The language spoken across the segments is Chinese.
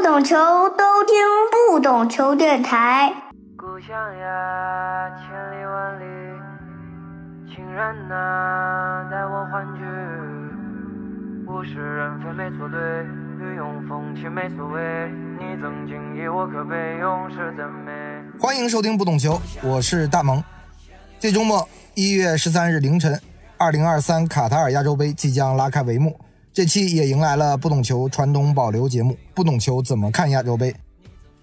不懂球都听不懂球电台。故乡呀，千里万里，亲人呐，带我欢聚。物是人非没错对，雨用风起没所谓。你曾经以我可悲，永世赞美。欢迎收听不懂球，我是大萌。这周末一月十三日凌晨，二零二三卡塔尔亚洲杯即将拉开帷幕。这期也迎来了不懂球传统保留节目《不懂球怎么看亚洲杯》。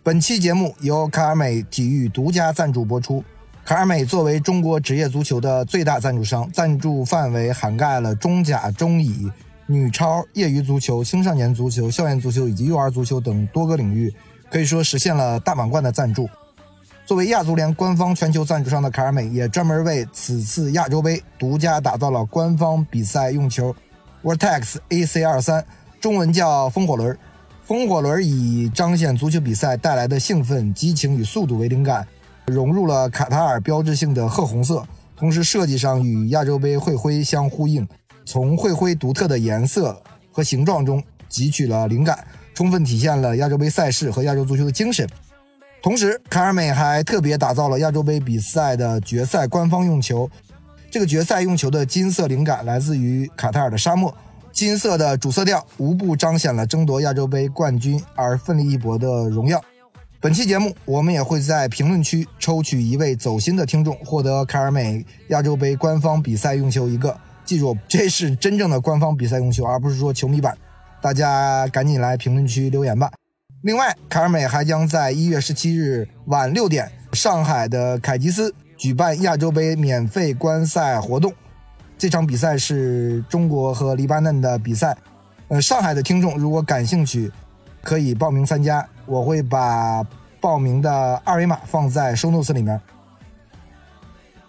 本期节目由卡尔美体育独家赞助播出。卡尔美作为中国职业足球的最大赞助商，赞助范围涵盖了中甲、中乙、女超、业余足球、青少年足球、校园足球以及幼儿足球等多个领域，可以说实现了大满贯的赞助。作为亚足联官方全球赞助商的卡尔美，也专门为此次亚洲杯独家打造了官方比赛用球。Vortex AC 二三，中文叫风火轮。风火轮以彰显足球比赛带来的兴奋、激情与速度为灵感，融入了卡塔尔标志性的褐红色，同时设计上与亚洲杯会徽相呼应，从会徽独特的颜色和形状中汲取了灵感，充分体现了亚洲杯赛事和亚洲足球的精神。同时，卡尔美还特别打造了亚洲杯比赛的决赛官方用球。这个决赛用球的金色灵感来自于卡塔尔的沙漠，金色的主色调无不彰显了争夺亚洲杯冠军而奋力一搏的荣耀。本期节目，我们也会在评论区抽取一位走心的听众，获得卡尔美亚洲杯官方比赛用球一个。记住，这是真正的官方比赛用球，而不是说球迷版。大家赶紧来评论区留言吧。另外，卡尔美还将在一月十七日晚六点，上海的凯吉斯。举办亚洲杯免费观赛活动，这场比赛是中国和黎巴嫩的比赛。呃，上海的听众如果感兴趣，可以报名参加，我会把报名的二维码放在收 notes 里面。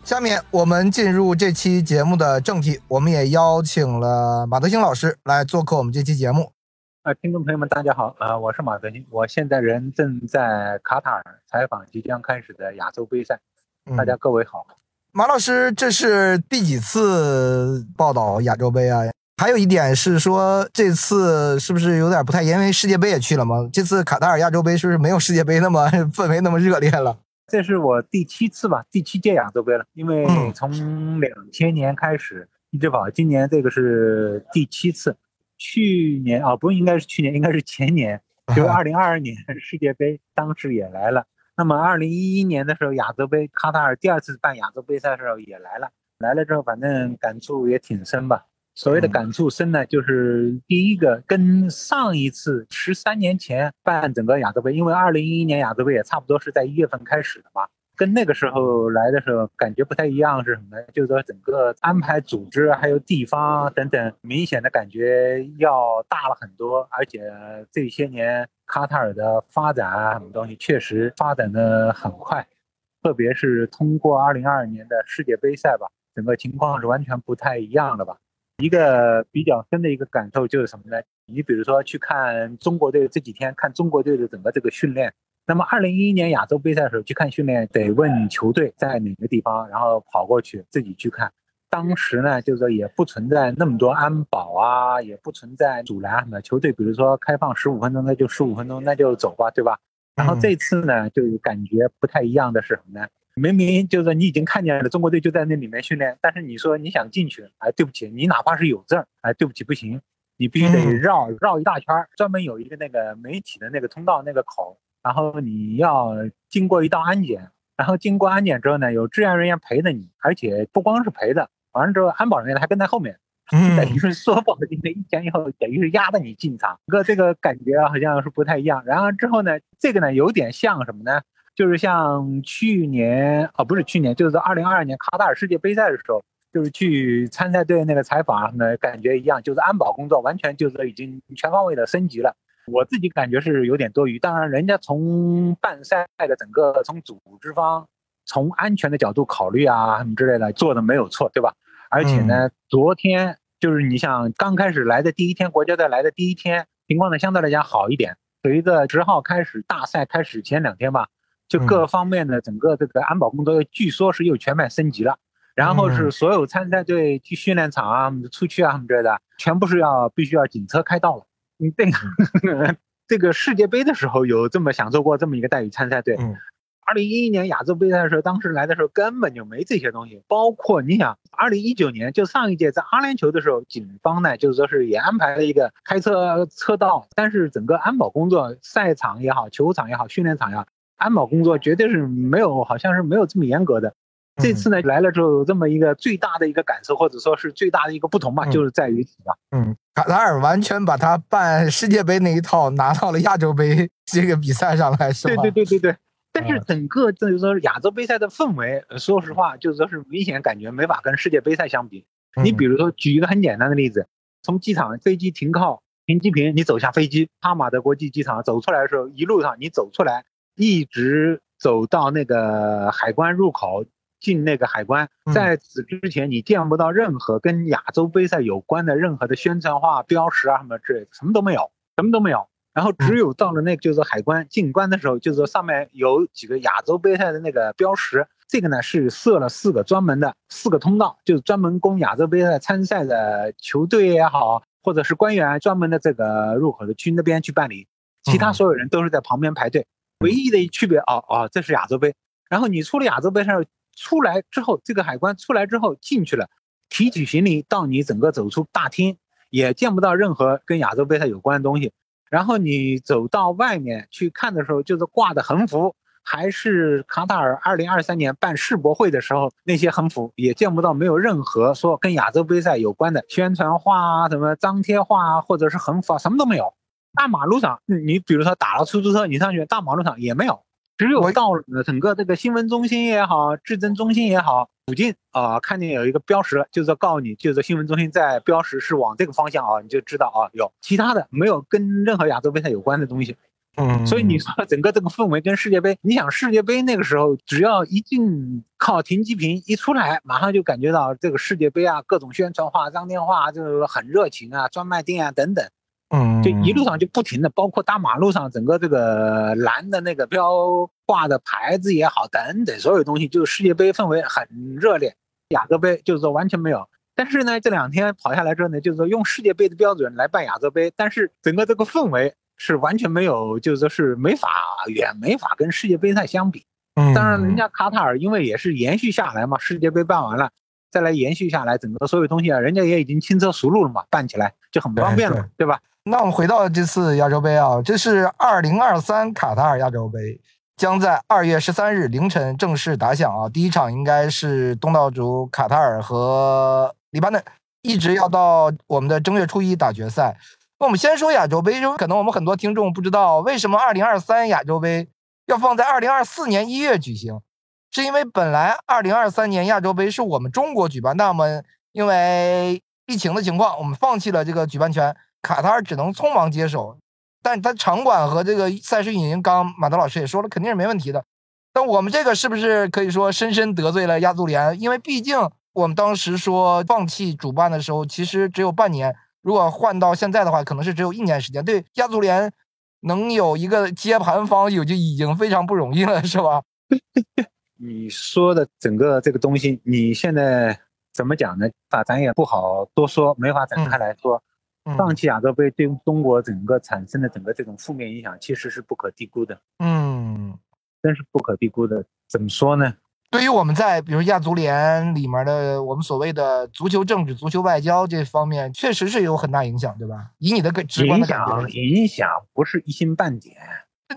下面我们进入这期节目的正题，我们也邀请了马德兴老师来做客我们这期节目。啊，听众朋友们，大家好，啊，我是马德兴，我现在人正在卡塔尔采访即将开始的亚洲杯赛。大家各位好，马老师，这是第几次报道亚洲杯啊？还有一点是说，这次是不是有点不太？因为世界杯也去了嘛。这次卡塔尔亚洲杯是不是没有世界杯那么 氛围那么热烈了？这是我第七次吧，第七届亚洲杯了。因为从两千年开始一直跑，今年这个是第七次。去年啊，不应该是去年，应该是前年，就是 二零二二年世界杯，当时也来了。那么，二零一一年的时候，亚洲杯卡塔尔第二次办亚洲杯赛的时候也来了。来了之后，反正感触也挺深吧。所谓的感触深呢，就是第一个跟上一次十三年前办整个亚洲杯，因为二零一一年亚洲杯也差不多是在一月份开始的嘛。跟那个时候来的时候感觉不太一样，是什么呢？就是说整个安排、组织还有地方等等，明显的感觉要大了很多。而且这些年卡塔尔的发展啊，什么东西确实发展的很快，特别是通过二零二二年的世界杯赛吧，整个情况是完全不太一样的吧。一个比较深的一个感受就是什么呢？你比如说去看中国队这几天看中国队的整个这个训练。那么，二零一一年亚洲杯赛的时候去看训练，得问球队在哪个地方，然后跑过去自己去看。当时呢，就是说也不存在那么多安保啊，也不存在阻拦什么。球队比如说开放十五分钟，那就十五分钟，那就走吧，对吧？然后这次呢，就感觉不太一样的是什么呢？明明就是说你已经看见了中国队就在那里面训练，但是你说你想进去，哎，对不起，你哪怕是有证，哎，对不起，不行，你必须得绕绕一大圈，专门有一个那个媒体的那个通道那个口。然后你要经过一道安检，然后经过安检之后呢，有治安人员陪着你，而且不光是陪着，完了之后安保人员还跟在后面，等于是说不好听的，一前一后，等于是压着你进场，个这个感觉好像是不太一样。然后之后呢，这个呢有点像什么呢？就是像去年啊，不是去年，就是二零二二年卡塔尔世界杯赛的时候，就是去参赛队那个采访呢，感觉一样，就是安保工作完全就是已经全方位的升级了。我自己感觉是有点多余，当然，人家从办赛的整个从组织方从安全的角度考虑啊，什么之类的做的没有错，对吧？而且呢，昨天就是你想刚开始来的第一天，国家队来的第一天，情况呢相对来讲好一点。随着十号开始大赛开始前两天吧，就各方面的整个这个安保工作，据说是又全面升级了。然后是所有参赛队去训练场啊、出去啊什么之类的，全部是要必须要警车开道了。你这个 这个世界杯的时候有这么享受过这么一个待遇参赛队。嗯二零一一年亚洲杯赛的时候，当时来的时候根本就没这些东西，包括你想，二零一九年就上一届在阿联酋的时候，警方呢就是说是也安排了一个开车车道，但是整个安保工作，赛场也好，球场也好，训练场也好，安保工作绝对是没有，好像是没有这么严格的。这次呢来了之后，有这么一个最大的一个感受，或者说是最大的一个不同吧，嗯就是在于什么？嗯，卡塔尔完全把他办世界杯那一套拿到了亚洲杯这个比赛上来，是对吧？对对对对。但是嗯整个就是说亚洲杯赛的氛围，呃说实话，就是说是明显感觉没法跟世界杯赛相比。你比如，说，举一个很简单的例子，从机场飞机停靠停机坪，你走下飞机，哈马德国际机场走出来的时候，一路上你走出来，一直走到那个海关入口，进那个海关，嗯在此之前你见不到任何跟亚洲杯赛有关的任何的宣传画、标识啊什么之类的，什么都没有，什么都没有。然后只有到了那个就是海关进关的时候，就是说上面有几个亚洲杯赛的那个标识，这个呢是设了四个专门的四个通道，就是专门供亚洲杯赛参赛的球队也好，或者是官员专门的这个入口的区那边去办理，其他嗯所有人都是在旁边排队。唯一的一区别，哦哦，这是亚洲杯。然后你出了亚洲杯赛出来之后，这个海关出来之后进去了，提取行李到你整个走出大厅，也见不到任何跟亚洲杯赛有关的东西。然后你走到外面去看的时候，就是挂的横幅，还是卡塔尔二零二三年办世博会的时候那些横幅，也见不到没有任何说跟亚洲杯赛有关的宣传画啊、什么张贴画啊，或者是横幅啊，什么都没有。大马路上，你比如说打了出租车，你上去，大马路上也没有，只有到了整个这个新闻中心也好，质证中心也好，附近啊、看见有一个标识，就是告诉你，就是新闻中心在标识是往这个方向啊，你就知道啊有。其他的没有跟任何亚洲杯赛有关的东西，嗯，所以你说整个这个氛围跟世界杯，你想世界杯那个时候，只要一进靠停机坪一出来，马上就感觉到这个世界杯啊，各种宣传画、张电话，就是很热情啊，专卖店啊等等。嗯，就一路上就不停的，包括大马路上整个这个蓝的那个标挂的牌子也好，等等所有东西，就是世界杯氛围很热烈。亚洲杯就是说完全没有，但是呢，这两天跑下来之后呢，就是说用世界杯的标准来办亚洲杯，但是整个这个氛围是完全没有，就是说是没法远没法跟世界杯赛相比。嗯，当然，人家卡塔尔因为也是延续下来嘛，世界杯办完了。再来延续下来，整个所有东西啊，人家也已经轻车熟路了嘛，办起来就很方便了，对吧？那我们回到这次亚洲杯啊，这是二零二三卡塔尔亚洲杯，将在二月十三日凌晨正式打响啊。第一场应该是东道主卡塔尔和黎巴嫩，一直要到我们的正月初一打决赛。那我们先说亚洲杯，可能我们很多听众不知道，为什么二零二三亚洲杯要放在二零二四年一月举行，是因为本来二零二三年亚洲杯是我们中国举办，那么因为疫情的情况，我们放弃了这个举办权。卡塔尔只能匆忙接手，但他场馆和这个赛事运营，刚刚马德老师也说了，肯定是没问题的。但我们这个是不是可以说深深得罪了亚足联？因为毕竟我们当时说放弃主办的时候，其实只有半年，如果换到现在的话，可能是只有一年时间。对亚足联能有一个接盘方，有就已经非常不容易了，是吧？你说的整个这个东西，你现在怎么讲呢？法咱也不好多说，没法展开来说。放弃亚洲杯对中国整个产生的整个这种负面影响，其实是不可低估的。嗯，真是不可低估的。怎么说呢？对于我们在比如亚足联里面的我们所谓的足球政治、足球外交这方面，确实是有很大影响，对吧？以你的个直观的感觉，影响不是一星半点。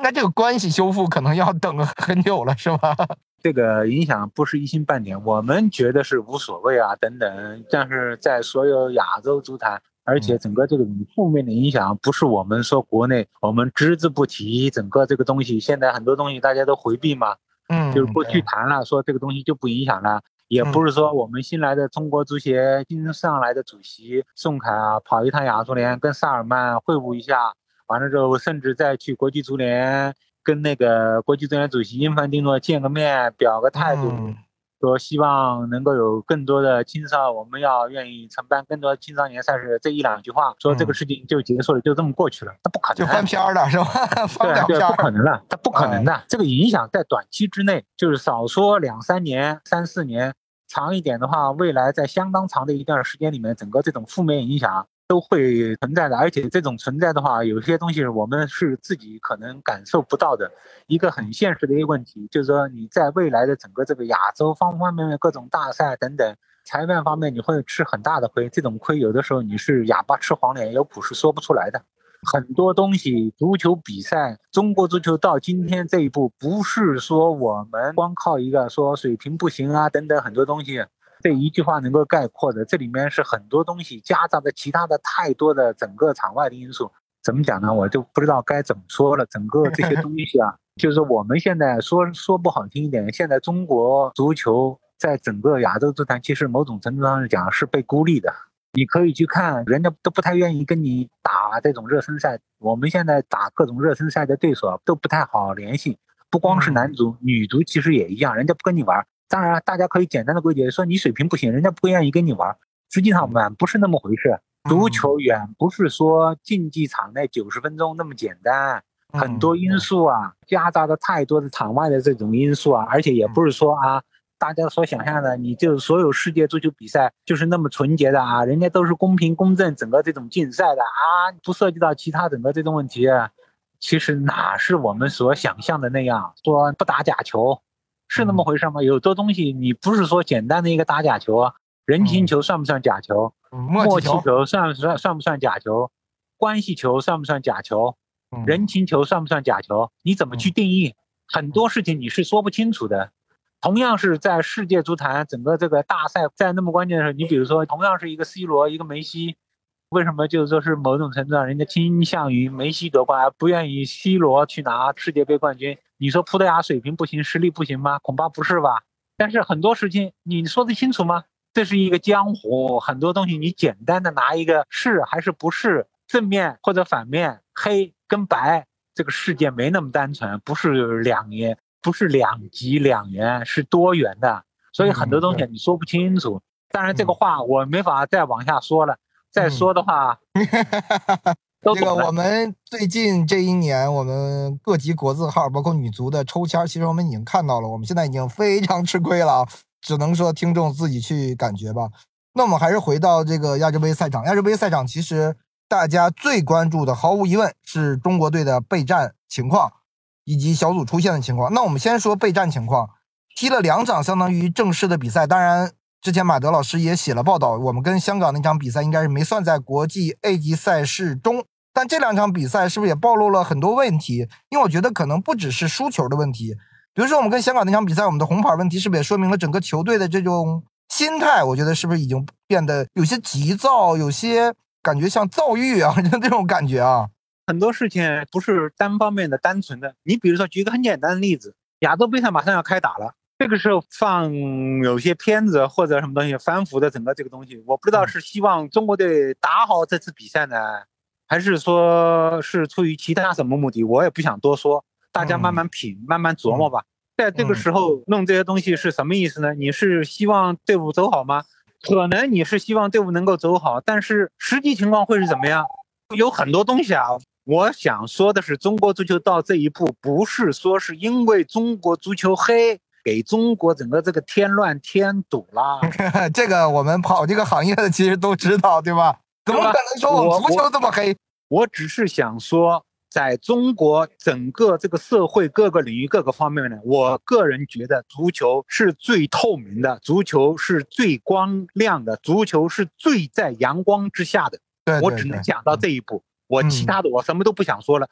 那这个关系修复可能要等很久了，是吧？这个影响不是一星半点，我们觉得是无所谓啊，等等。但是在所有亚洲足坛。而且整个这个负面的影响，不是我们说国内我们只字不提，整个这个东西现在很多东西大家都回避嘛，嗯，就是不去谈了，说这个东西就不影响了，也不是说我们新来的中国足协新上来的主席宋凯啊，跑一趟亚足联跟萨尔曼会晤一下，完了之后甚至再去国际足联跟那个国际足联主席因凡蒂诺见个面，表个态度。嗯说希望能够有更多的青少，我们要愿意承办更多青少年赛事。这一两句话，说这个事情就结束了，就这么过去了，那不可能，就翻篇了是吧？翻对对，不可能了，它不可能的。这个影响在短期之内，就是少说两三年、三四年，长一点的话，未来在相当长的一段时间里面，整个这种负面影响都会存在的。而且这种存在的话，有些东西我们是自己可能感受不到的。一个很现实的一个问题，就是说你在未来的整个这个亚洲方方面面各种大赛等等，裁判方面你会吃很大的亏。这种亏有的时候你是哑巴吃黄连，有苦是说不出来的。很多东西，足球比赛，中国足球到今天这一步，不是说我们光靠一个说水平不行啊等等很多东西，这一句话能够概括的。这里面是很多东西夹杂着其他的太多的整个场外的因素。怎么讲呢？我就不知道该怎么说了。整个这些东西啊，就是我们现在说说不好听一点，现在中国足球在整个亚洲足坛，其实某种程度上讲是被孤立的。你可以去看，人家都不太愿意跟你打这种热身赛。我们现在打各种热身赛的对手都不太好联系，不光是男足，女足其实也一样，人家不跟你玩。当然，大家可以简单的归结说你水平不行，人家不愿意跟你玩。实际上嘛不是那么回事，足球远不是说竞技场内九十分钟那么简单，很多因素啊，夹杂着太多的场外的这种因素啊，而且也不是说啊。大家所想象的，你就所有世界足球比赛就是那么纯洁的啊？人家都是公平公正，整个这种竞赛的啊，不涉及到其他整个这种问题。其实哪是我们所想象的那样？说不打假球，是那么回事吗？有的东西你不是说简单的一个打假球啊，人情球算不算假球？默契球算算算不算假球？关系球算不算假球？人情球算不算假球？你怎么去定义？很多事情你是说不清楚的。同样是在世界足坛整个这个大赛在那么关键的时候，你比如说同样是一个 C 罗一个梅西，为什么就是说是某种程度上人家倾向于梅西夺冠，而不愿意 C 罗去拿世界杯冠军？你说葡萄牙水平不行，实力不行吗？恐怕不是吧。但是很多事情你说得清楚吗？这是一个江湖，很多东西你简单的拿一个是还是不是正面或者反面，黑跟白，这个世界没那么单纯，不是两元。不是两极两元，是多元的，所以很多东西你说不清楚。当然，这个话我没法再往下说了。再说的话，这个我们最近这一年，我们各级国字号，包括女足的抽签，其实我们已经看到了。我们现在已经非常吃亏了，只能说听众自己去感觉吧。那我们还是回到这个亚洲杯赛场。亚洲杯赛场其实大家最关注的，毫无疑问是中国队的备战情况。以及小组出现的情况，那我们先说备战情况，踢了两场相当于正式的比赛。当然，之前马德老师也写了报道，我们跟香港那场比赛应该是没算在国际 A 级赛事中。但这两场比赛是不是也暴露了很多问题？因为我觉得可能不只是输球的问题，比如说我们跟香港那场比赛，我们的红牌问题是不是也说明了整个球队的这种心态？我觉得是不是已经变得有些急躁，有些感觉像躁郁啊，就这种感觉啊。很多事情不是单方面的、单纯的。你比如说，举一个很简单的例子，亚洲杯赛马上要开打了，这个时候放有些片子或者什么东西，反腐的整个这个东西，我不知道是希望中国队打好这次比赛呢，还是说是出于其他什么目的？我也不想多说，大家慢慢品、慢慢琢磨吧。在这个时候弄这些东西是什么意思呢？你是希望队伍走好吗？可能你是希望队伍能够走好，但是实际情况会是怎么样？有很多东西啊。我想说的是，中国足球到这一步，不是说是因为中国足球黑，给中国整个这个添乱添堵啦。这个我们跑这个行业的其实都知道，对吧？怎么可能说我们足球这么黑？我只是想说，在中国整个这个社会各个领域各个方面呢，我个人觉得足球是最透明的，足球是最光亮的，足球是最在阳光之下的。我只能讲到这一步。我其他的我什么都不想说了，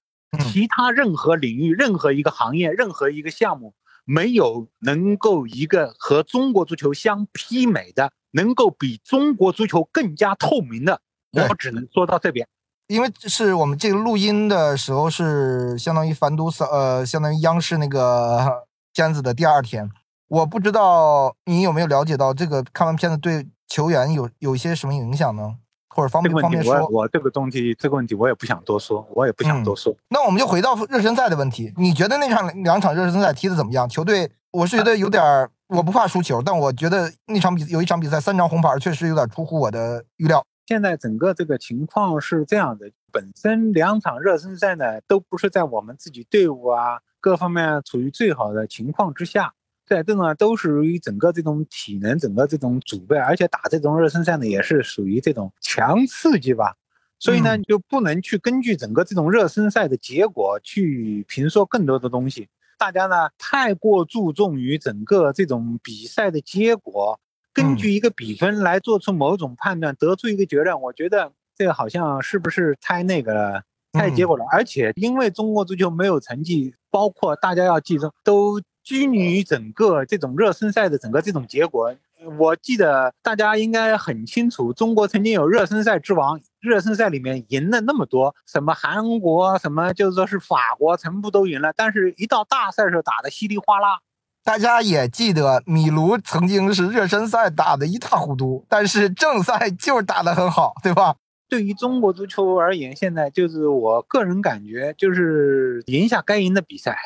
其他任何领域、任何一个行业、任何一个项目，没有能够一个和中国足球相媲美的，能够比中国足球更加透明的。我只能说到这边，因为是我们这个录音的时候是相当于反毒扫呃，相当于央视那个片子的第二天，我不知道你有没有了解到这个看完片子对球员有有一些什么影响呢？或者方便方便说，我这个东西这个问题我也不想多说，我也不想多说。那我们就回到热身赛的问题，你觉得那场两场热身赛踢的怎么样？球队，我是觉得有点儿，我不怕输球，但我觉得那场比有一场比赛三张红牌确实有点出乎我的预料。现在整个这个情况是这样的，本身两场热身赛呢都不是在我们自己队伍啊各方面处于最好的情况之下。在这种都是属于整个这种体能，整个这种储备，而且打这种热身赛呢，也是属于这种强刺激吧。所以呢，就不能去根据整个这种热身赛的结果去评说更多的东西。大家呢太过注重于整个这种比赛的结果，根据一个比分来做出某种判断，得出一个结论。我觉得这个好像是不是太那个了，太结果了。而且因为中国足球没有成绩，包括大家要记住，都拘泥于整个这种热身赛的整个这种结果。我记得大家应该很清楚，中国曾经有热身赛之王，热身赛里面赢了那么多，什么韩国，什么就是说是法国，全部都赢了。但是，一到大赛时候打的稀里哗啦。大家也记得，米卢曾经是热身赛打的一塌糊涂，但是正赛就是打得很好，对吧？对于中国足球而言，现在就是我个人感觉，就是赢下该赢的比赛，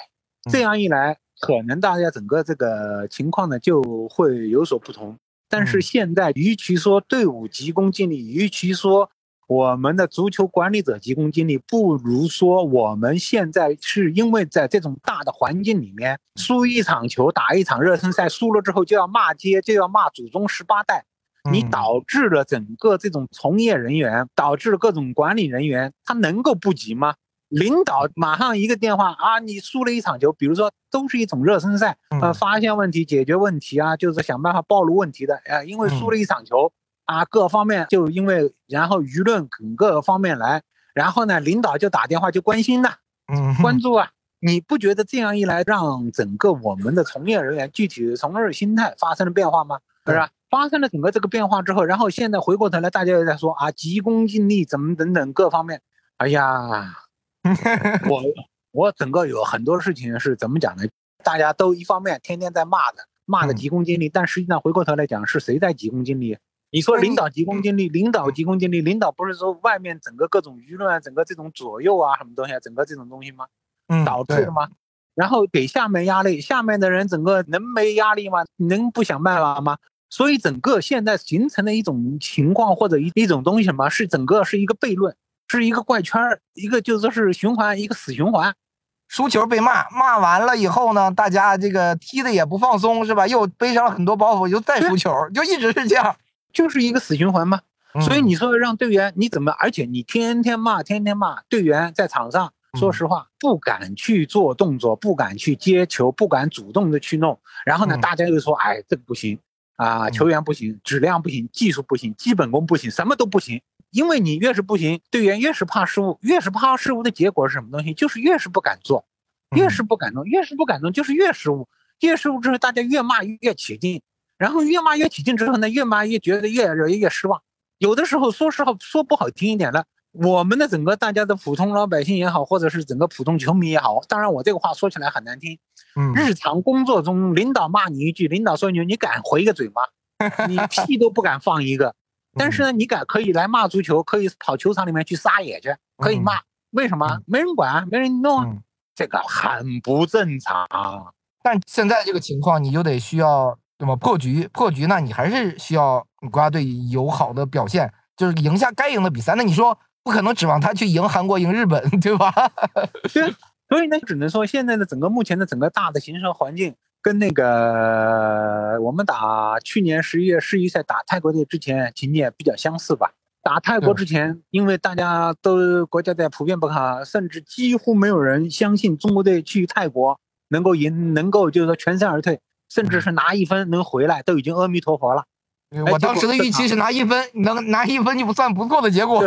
这样一来。可能大家整个这个情况呢就会有所不同，但是现在与其说队伍急功近利，与其说我们的足球管理者急功近利，不如说我们现在是因为在这种大的环境里面输一场球，打一场热身赛，输了之后就要骂街，就要骂祖宗十八代，你导致了整个这种从业人员，导致了各种管理人员，他能够不急吗？领导马上一个电话啊，你输了一场球，比如说都是一种热身赛，呃，发现问题、解决问题啊，就是想办法暴露问题的，呃，因为输了一场球啊，各方面就因为然后舆论各个方面来，然后呢，领导就打电话就关心呐，嗯，关注啊，你不觉得这样一来，让整个我们的从业人员具体从业心态发生了变化吗？是吧？发生了整个这个变化之后，然后现在回过头来，大家又在说啊，急功近利怎么等等各方面，哎呀。我我整个有很多事情是怎么讲呢？大家都一方面天天在骂的，骂的急功近利，但实际上回过头来讲，是谁在急功近利？你说领导急功近利，领导急功近利，领导不是说外面整个各种舆论啊，整个这种左右啊，什么东西啊，整个这种东西吗？导致的吗？然后给下面压力，下面的人整个能没压力吗？能不想办法吗？所以整个现在形成的一种情况或者一一种东西什么，是整个是一个悖论。是一个怪圈儿，一个就说是循环，一个死循环。输球被骂，骂完了以后呢，大家这个踢的也不放松，是吧？又背上了很多包袱，又再输球，就一直是这样，就是一个死循环嘛。所以你说让队员你怎么？而且你天天骂，天天骂，队员在场上，说实话不敢去做动作，不敢去接球，不敢主动的去弄。然后呢，大家又说，哎，这个不行啊，球员不行，质量不行，技术不行，基本功不行，什么都不行。因为你越是不行，队员越是怕失误，越是怕失误的结果是什么东西？就是越是不敢做，越是不敢弄，越是不敢弄，就是越失误。越失误之后，大家越骂越起劲，然后越骂越起劲之后呢，越骂越觉得越越越失望。有的时候，说实话，说不好听一点了，我们的整个大家的普通老百姓也好，或者是整个普通球迷也好，当然我这个话说起来很难听。嗯，日常工作中，领导骂你一句，领导说你，你敢回个嘴吗？你屁都不敢放一个。但是呢，你敢可以来骂足球，可以跑球场里面去撒野去，可以骂。为什么？没人管，没人弄，这个很不正常。但现在这个情况，你就得需要怎么破局？破局呢？你还是需要国家队有好的表现，就是赢下该赢的比赛。那你说不可能指望他去赢韩国、赢日本，对吧？对。所以呢，只能说现在的整个目前的整个大的形势环境。跟那个我们打去年十一月世预赛打泰国队之前情节比较相似吧。打泰国之前，因为大家都国家队普遍不看好，甚至几乎没有人相信中国队去泰国能够赢，能够就是说全身而退，甚至是拿一分能回来，都已经阿弥陀佛了。我当时的预期是拿一分，能拿一分就不算不错的结果。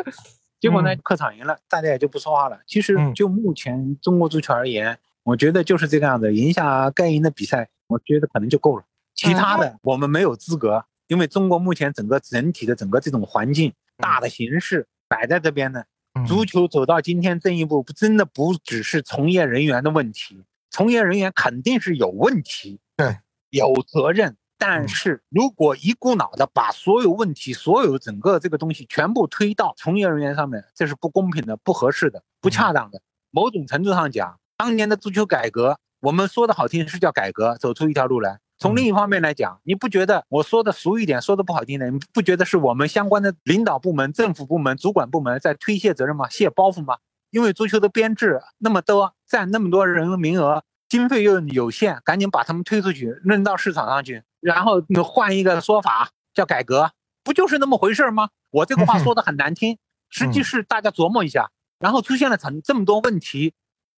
结果呢，客场赢了，大家也就不说话了。其实就目前中国足球而言。我觉得就是这个样子，赢下该赢的比赛，我觉得可能就够了。其他的我们没有资格，因为中国目前整个整体的整个这种环境、大的形势摆在这边呢。足球走到今天这一步，真的不只是从业人员的问题，从业人员肯定是有问题，对，有责任。但是如果一股脑的把所有问题、所有整个这个东西全部推到从业人员上面，这是不公平的、不合适的、不恰当的。某种程度上讲。当年的足球改革，我们说的好听是叫改革，走出一条路来。从另一方面来讲，你不觉得我说的俗一点，说的不好听的，你不觉得是我们相关的领导部门、政府部门、主管部门在推卸责任吗？卸包袱吗？因为足球的编制那么多，占那么多人名额，经费又有限，赶紧把他们推出去，扔到市场上去，然后你换一个说法叫改革，不就是那么回事吗？我这个话 说的很难听。实际是大家琢磨一下，然后出现了成这么多问题，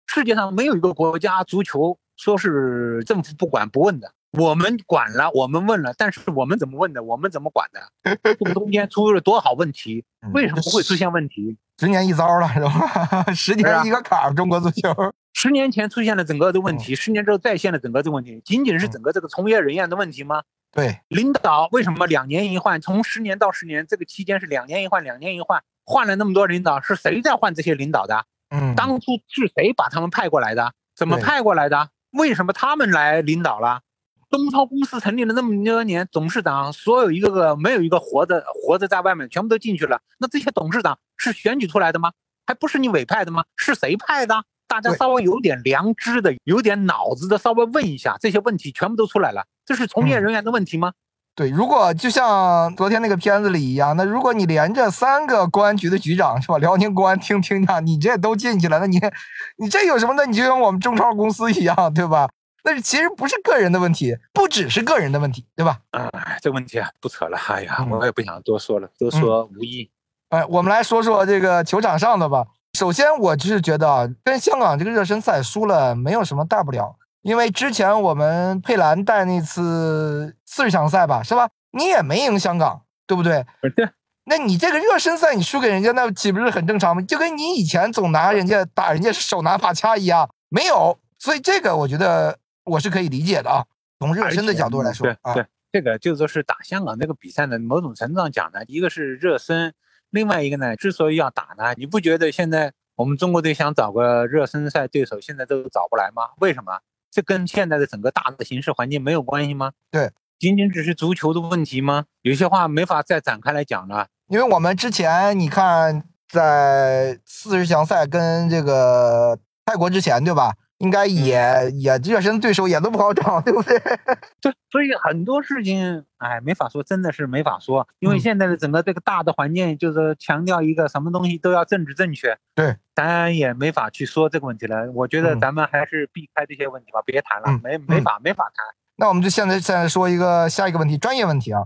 世界上没有一个国家足球说是政府不管不问的，我们管了，我们问了，但是我们怎么问的，我们怎么管的？这个中间出了多少问题？为什么会出现问题？十年一遭了是吧？十年一个坎儿，中国足球。十年前出现了整个的问题，十年之后再现了整个的问题，仅仅是整个这个从业人员的问题吗？对，领导为什么两年一换？从十年到十年，这个期间是两年一换，两年一换，换了那么多领导，是谁在换这些领导的？嗯，当初是谁把他们派过来的？怎么派过来的？为什么他们来领导了？东超公司成立了那么多年，董事长所有一个个没有一个活着活着在外面，全部都进去了。那这些董事长是选举出来的吗？还不是你委派的吗？是谁派的？大家稍微有点良知的、有点脑子的，稍微问一下，这些问题全部都出来了。这是从业人员的问题吗？对，如果就像昨天那个片子里一样，那如果你连着三个公安局的局长是吧？辽宁公安厅厅长，你这都进去了，那你你这有什么？那你就跟我们中超公司一样，对吧？那其实不是个人的问题，不只是个人的问题，对吧？哎，这问题啊，不扯了。哎呀，我也不想多说了，多说无益。哎，我们来说说这个球场上的吧。首先，我就是觉得啊，跟香港这个热身赛输了没有什么大不了，因为之前我们佩兰带那次四十强赛吧，是吧？你也没赢香港，对不对？对。那你这个热身赛你输给人家，那岂不是很正常吗？就跟你以前总拿人家打人家手拿把掐一样，没有。所以这个我觉得我是可以理解的啊，从热身的角度来说啊，对，这个就说是打香港这个比赛呢，某种程度上讲呢，一个是热身。另外一个呢，之所以要打呢，你不觉得现在我们中国队想找个热身赛对手，现在都找不来吗？为什么？这跟现在的整个大的形势环境没有关系吗？对，仅仅只是足球的问题吗？有些话没法再展开来讲了。因为我们之前你看，在四十强赛跟这个泰国之前，对吧？应该也也热身对手也都不好找，对不对？对，所以很多事情，哎，没法说，真的是没法说。因为现在的整个这个大的环境，就是强调一个什么东西都要政治正确。对，咱也没法去说这个问题了。我觉得咱们还是避开这些问题吧，别谈了，没没法没法谈。那我们就现在现在说一个下一个问题，专业问题啊。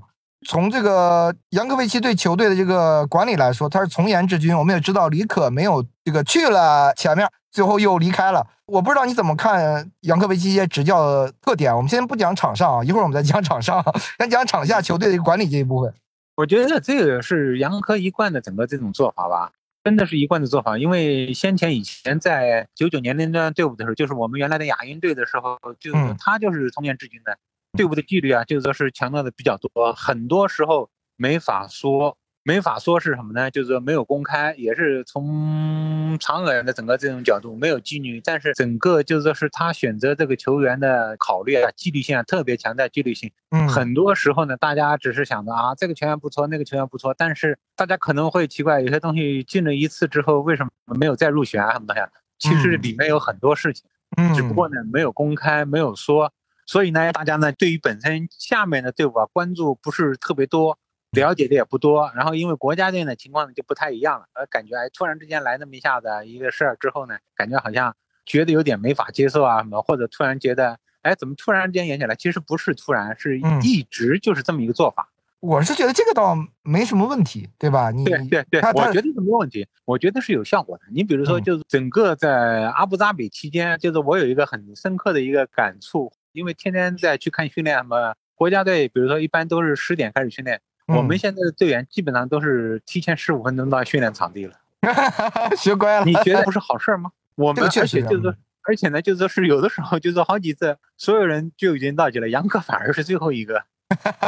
从这个杨科维奇对球队的这个管理来说，他是从严治军。我们也知道李可没有这个去了前面，最后又离开了。我不知道你怎么看杨科维奇一些执教的特点。我们先不讲场上啊，一会儿我们再讲场上，先讲场下球队的管理这一部分。我觉得这个是杨科一贯的整个这种做法吧，真的是一贯的做法。因为先前以前在九九年那段队伍的时候，就是我们原来的亚运队的时候，就他就是从严治军的。队伍的纪律啊，就是说是强调的比较多，很多时候没法说，没法说是什么呢？就是说没有公开，也是从长远的整个这种角度没有纪律，但是整个就是说是他选择这个球员的考虑啊，纪律性啊特别强调纪律性。嗯，很多时候呢，大家只是想着啊，这个球员不错，那个球员不错，但是大家可能会奇怪，有些东西进了一次之后，为什么没有再入选啊什么东西？其实里面有很多事情，嗯只不过呢没有公开，没有说。所以呢，大家呢对于本身下面的队伍啊关注不是特别多，了解的也不多。然后因为国家队呢情况呢就不太一样了，呃感觉哎突然之间来那么一下子一个事儿之后呢，感觉好像觉得有点没法接受啊什么，或者突然觉得哎怎么突然之间演起来？其实不是突然，是一直就是这么一个做法。我是觉得这个倒没什么问题，对吧？你对对对，我觉得是没有问题，我觉得是有效果的。你比如说，就是整个在阿布扎比期间，就是我有一个很深刻的一个感触。因为天天在去看训练，嘛国家队，比如说一般都是十点开始训练，我们现在的队员基本上都是提前十五分钟到训练场地了，学乖了。你觉得不是好事吗？我 们而且就是说，而且呢，就是说是有的时候就是好几次，所有人就已经到齐了，杨哥反而是最后一个，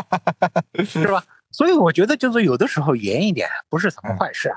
是吧？所以我觉得就是有的时候严一点不是什么坏事啊，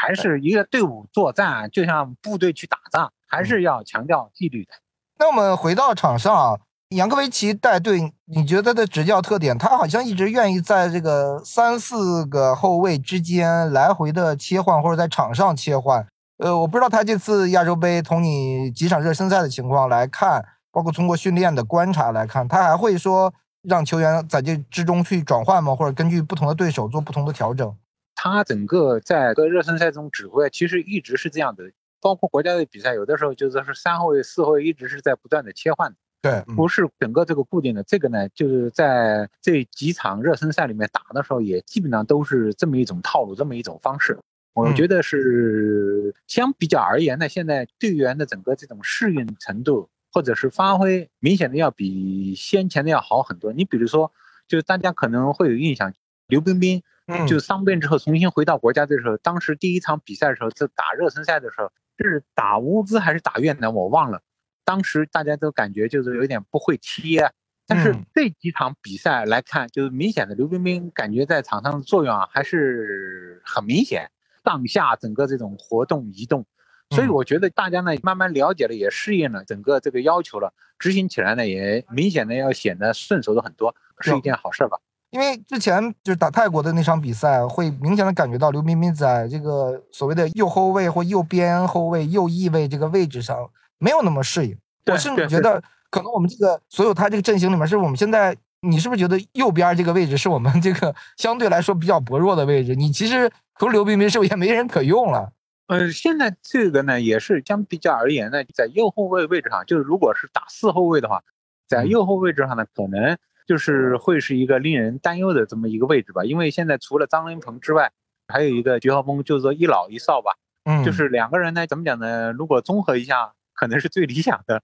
还是一个队伍作战，就像部队去打仗，还是要强调纪律的。那我们回到场上啊。杨科维奇带队，你觉得的执教特点？他好像一直愿意在这个三四个后卫之间来回的切换，或者在场上切换。呃，我不知道他这次亚洲杯从你几场热身赛的情况来看，包括通过训练的观察来看，他还会说让球员在这之中去转换吗？或者根据不同的对手做不同的调整？他整个在个热身赛中指挥，其实一直是这样的。包括国家队比赛，有的时候就是说是三后卫、四后卫一直是在不断的切换的。对，不是整个这个固定的，这个呢，就是在这几场热身赛里面打的时候，也基本上都是这么一种套路，这么一种方式。我觉得是相比较而言呢，现在队员的整个这种适应程度或者是发挥，明显的要比先前的要好很多。你比如说，就是大家可能会有印象，刘彬彬，嗯，就伤病之后重新回到国家队的时候，当时第一场比赛的时候，就打热身赛的时候，是打乌兹还是打越南，我忘了。当时大家都感觉就是有点不会踢啊。但是这几场比赛来看，就是明显的刘彬彬感觉在场上的作用啊还是很明显，上下整个这种活动移动，所以我觉得大家呢慢慢了解了，也适应了整个这个要求了，执行起来呢也明显的要显得顺手的很多，是一件好事吧。因为之前就是打泰国的那场比赛，会明显的感觉到刘彬彬在这个所谓的右后卫或右边后卫、右翼位这个位置上没有那么适应，我甚至觉得。可能我们这个所有他这个阵型里面，是我们现在你是不是觉得右边这个位置是我们这个相对来说比较薄弱的位置？你其实除了刘彬彬，是不是也没人可用了？呃，现在这个呢，也是相比较而言呢，在右后卫位置上，就是如果是打四后卫的话，在右后位置上呢，可能就是会是一个令人担忧的这么一个位置吧。因为现在除了张琳芃之外，还有一个徐浩峰，就是说一老一少吧。嗯，就是两个人呢，怎么讲呢？如果综合一下，可能是最理想的。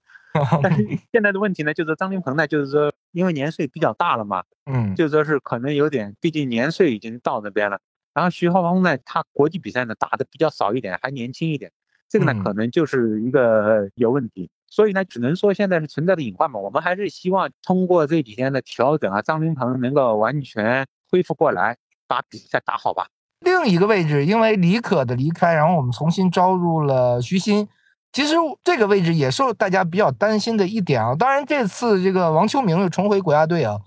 但是 现在的问题呢，就是张林鹏呢，就是说因为年岁比较大了嘛，嗯，就说是可能有点，毕竟年岁已经到那边了。然后徐浩峰呢，他国际比赛呢打的比较少一点，还年轻一点，这个呢可能就是一个有问题。所以呢，只能说现在是存在的隐患嘛。我们还是希望通过这几天的调整啊，张琳芃能够完全恢复过来，把比赛打好吧。另一个位置，因为李可的离开，然后我们重新招入了徐新。其实这个位置也是大家比较担心的一点啊。当然，这次这个王秋明又重回国家队啊，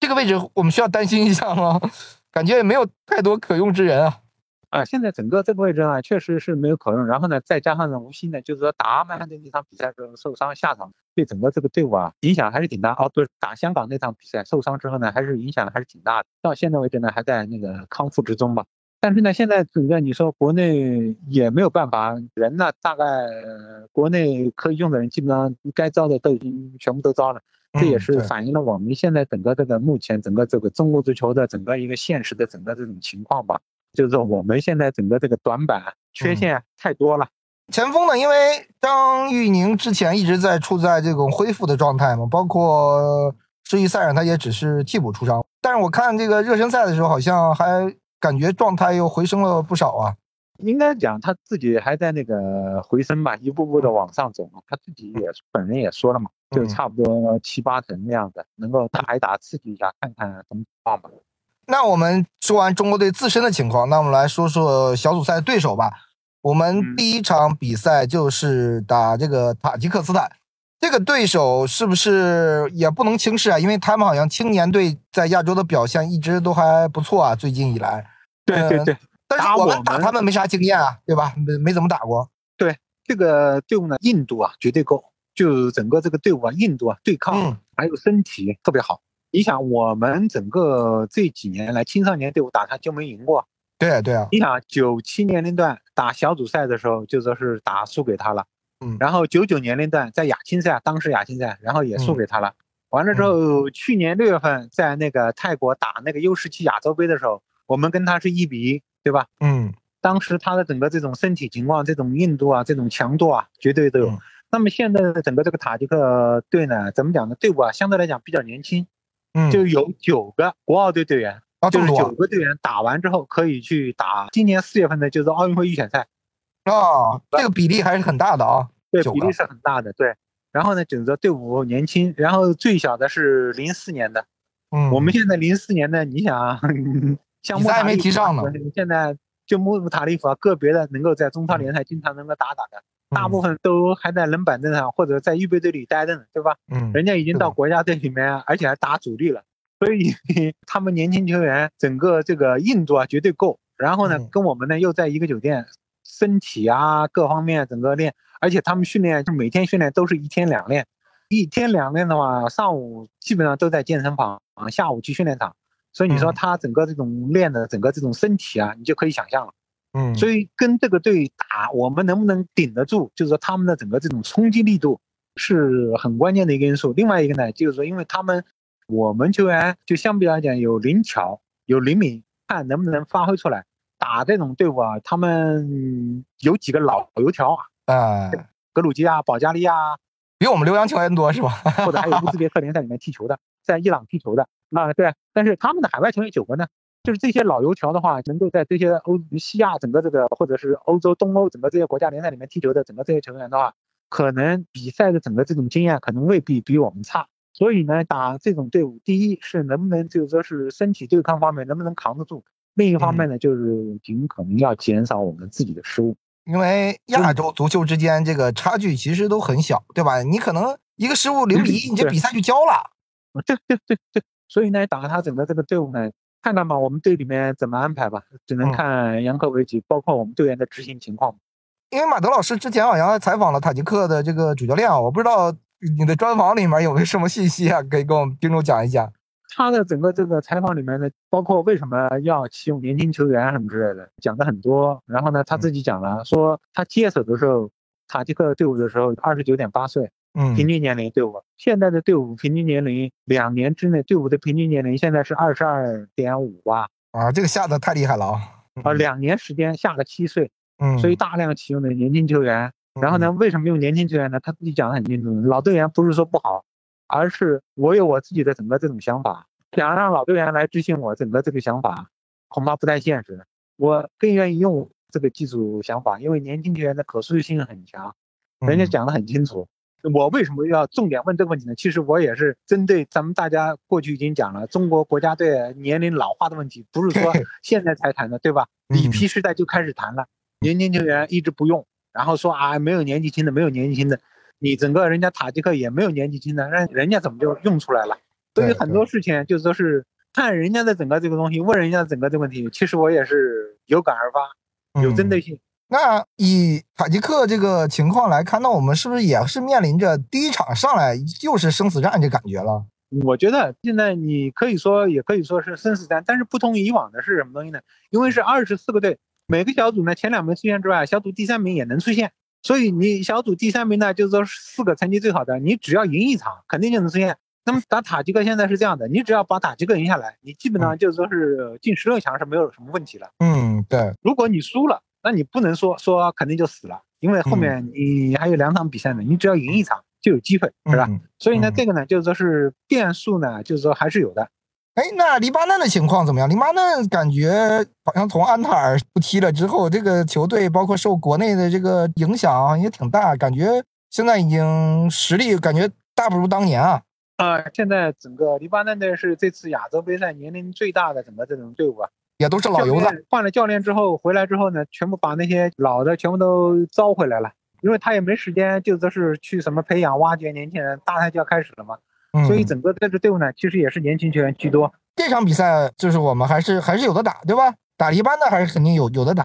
这个位置我们需要担心一下吗？感觉也没有太多可用之人啊。啊，现在整个这个位置呢，确实是没有可用。然后呢，再加上呢，吴昕呢，就是说打曼联那场比赛时候受伤下场，对整个这个队伍啊影响还是挺大。哦，不是打香港那场比赛受伤之后呢，还是影响还是挺大的。到现在为止呢，还在那个康复之中吧。但是呢，现在整个你说国内也没有办法，人呢大概国内可以用的人基本上该招的都已经全部都招了，这也是反映了我们现在整个这个目前整个这个中国足球的整个一个现实的整个这种情况吧，就是说我们现在整个这个短板缺陷太多了。前锋呢，因为张玉宁之前一直在处在这种恢复的状态嘛，包括世预赛上他也只是替补出场，但是我看这个热身赛的时候好像还。感觉状态又回升了不少啊！应该讲他自己还在那个回升吧，一步步的往上走。他自己也本人也说了嘛，就差不多七八成那样子，能够打一打，刺激一下，看看什么情况吧。那我们说完中国队自身的情况，那我们来说说小组赛的对手吧。我们第一场比赛就是打这个塔吉克斯坦。这个对手是不是也不能轻视啊？因为他们好像青年队在亚洲的表现一直都还不错啊，最近以来。对对对。但是我们打他们没啥经验啊，对吧？没没怎么打过。对这个队伍呢，硬度啊绝对够，就整个这个队伍啊，硬度啊，对抗还有身体特别好。你想，我们整个这几年来青少年队伍打他就没赢过。对啊对啊。你想，九七年龄段打小组赛的时候，就说是打输给他了。嗯，然后九九年龄段在亚青赛，当时亚青赛，然后也输给他了。完了之后，去年六月份在那个泰国打那个 U 十七亚洲杯的时候，我们跟他是一比一，对吧？嗯，当时他的整个这种身体情况、这种硬度啊、这种强度啊，绝对都有。那么现在的整个这个塔吉克队呢，怎么讲呢？队伍啊，相对来讲比较年轻，嗯，就有九个国奥队队员，就是九个队员打完之后可以去打今年四月份的，就是奥运会预选赛。啊，这个比例还是很大的啊，对，比例是很大的，对。然后呢，整个队伍年轻，然后最小的是零四年的，嗯，我们现在零四年的，你想，像穆塔利夫，现在就穆塔利夫啊，个别的能够在中超联赛经常能够打打的，大部分都还在冷板凳上或者在预备队里待着呢，对吧？嗯，人家已经到国家队里面，而且还打主力了，所以 他们年轻球员整个这个硬度啊绝对够。然后呢，跟我们呢又在一个酒店。身体啊，各方面整个练，而且他们训练就每天训练都是一天两练，一天两练的话，上午基本上都在健身房，下午去训练场，所以你说他整个这种练的整个这种身体啊，你就可以想象了。嗯，所以跟这个队打，我们能不能顶得住，就是说他们的整个这种冲击力度是很关键的一个因素。另外一个呢，就是说因为他们我们球员就相比来讲有灵巧，有灵敏，看能不能发挥出来。打这种队伍啊，他们有几个老油条啊，哎，格鲁吉亚、保加利亚，比我们留洋球员多是吧？或者还有乌兹别克联赛里面踢球的，在伊朗踢球的啊，对。但是他们的海外球员九个呢，就是这些老油条的话，能够在这些欧西亚整个这个或者是欧洲、东欧整个这些国家联赛里面踢球的整个这些球员的话，可能比赛的整个这种经验可能未必比我们差。所以呢，打这种队伍，第一是能不能就是说是身体对抗方面能不能扛得住，另一方面呢，就是尽可能要减少我们自己的失误。因为亚洲足球之间这个差距其实都很小，对吧？你可能一个失误零比一，你这比赛就交了。对对对对，所以呢，打他整个这个队伍呢，看看吧，我们队里面怎么安排吧，只能看杨科维奇，包括我们队员的执行情况。因为马德老师之前好像还采访了塔吉克的这个主教练，我不知道。你的专访里面有没有什么信息啊？可以跟我们听众讲一讲。他的整个这个采访里面呢，包括为什么要启用年轻球员什么之类的，讲的很多。然后呢，他自己讲了，说他接手的时候，塔吉克队伍的时候二十九点八岁，嗯，平均年龄队伍。现在的队伍平均年龄，两年之内队伍的平均年龄现在是二十二点五啊。啊，这个下的太厉害了啊！啊，两年时间下了七岁，嗯，所以大量启用的年轻球员。然后呢？为什么用年轻球员呢？他自己讲的很清楚，老队员不是说不好，而是我有我自己的整个这种想法，想让老队员来执行我整个这个想法，恐怕不太现实。我更愿意用这个技术想法，因为年轻球员的可塑性很强。人家讲的很清楚，我为什么要重点问这个问题呢？其实我也是针对咱们大家过去已经讲了，中国国家队年龄老化的问题，不是说 现在才谈的，对吧？里皮时代就开始谈了，年轻球员一直不用。然后说啊，没有年纪轻的，没有年纪轻的，你整个人家塔吉克也没有年纪轻的，那人家怎么就用出来了？所以很多事情就说是看人家的整个这个东西，问人家整个这个问题，其实我也是有感而发，有针对性。那以塔吉克这个情况来看，那我们是不是也是面临着第一场上来又是生死战这感觉了？我觉得现在你可以说也可以说是生死战，但是不同以往的是什么东西呢？因为是二十四个队。每个小组呢，前两名出现之外，小组第三名也能出现。所以你小组第三名呢，就是说四个成绩最好的，你只要赢一场，肯定就能出现。那么打塔吉克现在是这样的，你只要把塔吉克赢下来，你基本上就是说是进十六强是没有什么问题了。嗯，对。如果你输了，那你不能说说肯定就死了，因为后面你还有两场比赛呢，你只要赢一场就有机会，是吧？所以呢，这个呢，就是说是变数呢，就是说还是有的。哎，那黎巴嫩的情况怎么样？黎巴嫩感觉好像从安塔尔不踢了之后，这个球队包括受国内的这个影响也挺大，感觉现在已经实力感觉大不如当年啊。啊，现在整个黎巴嫩队是这次亚洲杯赛年龄最大的整个这种队伍啊，也都是老油子。换了教练之后回来之后呢，全部把那些老的全部都招回来了，因为他也没时间，就说是去什么培养挖掘年轻人，大赛就要开始了嘛。所以整个这支队伍呢，其实也是年轻球员居多。这场比赛就是我们还是还是有的打，对吧？打黎巴嫩还是肯定有有的打，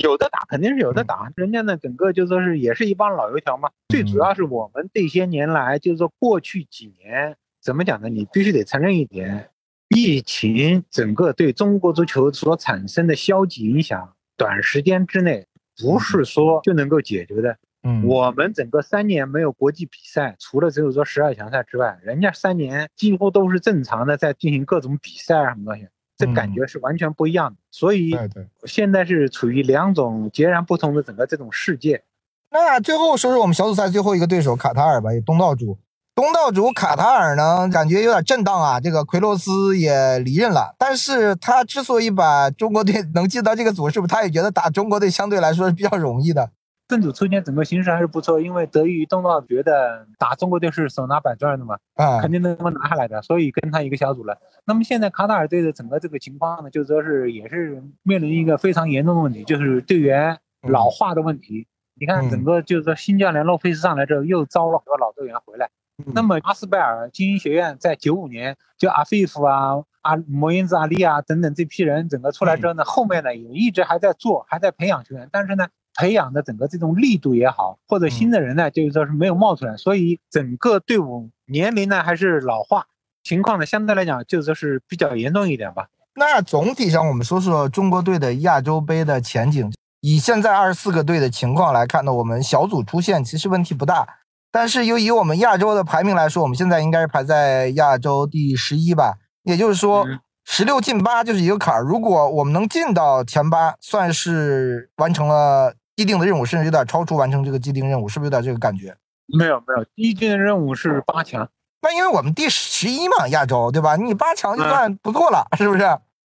有的打肯定是有的打。人家呢，整个就说是也是一帮老油条嘛。最主要是我们这些年来，就是说过去几年怎么讲呢？你必须得承认一点，疫情整个对中国足球所产生的消极影响，短时间之内不是说就能够解决的。嗯，我们整个三年没有国际比赛，除了只有说十二强赛之外，人家三年几乎都是正常的在进行各种比赛啊什么东西，这感觉是完全不一样的。所以，现在是处于两种截然不同的整个这种世界。那最后说说我们小组赛最后一个对手卡塔尔吧，东道主。东道主卡塔尔呢，感觉有点震荡啊。这个奎洛斯也离任了，但是他之所以把中国队 能进到这个组，是不是他也觉得打中国队相对来说是比较容易的？分组抽签整个形势还是不错，因为得益于东道觉得打中国队是手拿板砖的嘛，啊，肯定能够拿下来的，所以跟他一个小组了。那么现在卡塔尔队的整个这个情况呢，就说是也是面临一个非常严重的问题，就是队员老化的问题。你看整个就是说新教练洛佩斯上来之后，又招了很多老队员回来。那么阿斯拜尔精英学院在九五年就阿费夫啊、阿摩因兹阿利啊等等这批人整个出来之后呢，后面呢也一直还在做，还在培养球员，但是呢。培养的整个这种力度也好，或者新的人呢，就是说是没有冒出来，所以整个队伍年龄呢还是老化情况呢，相对来讲就是说是比较严重一点吧。那总体上我们说说中国队的亚洲杯的前景。以现在二十四个队的情况来看呢，我们小组出线其实问题不大，但是又以我们亚洲的排名来说，我们现在应该是排在亚洲第十一吧。也就是说，十六进八就是一个坎儿。如果我们能进到前八，算是完成了既定的任务，甚至有点超出完成这个既定任务，是不是有点这个感觉？没有没有，第一件任务是八强，那因为我们第十一嘛，亚洲对吧？你八强就算不错了，是不是？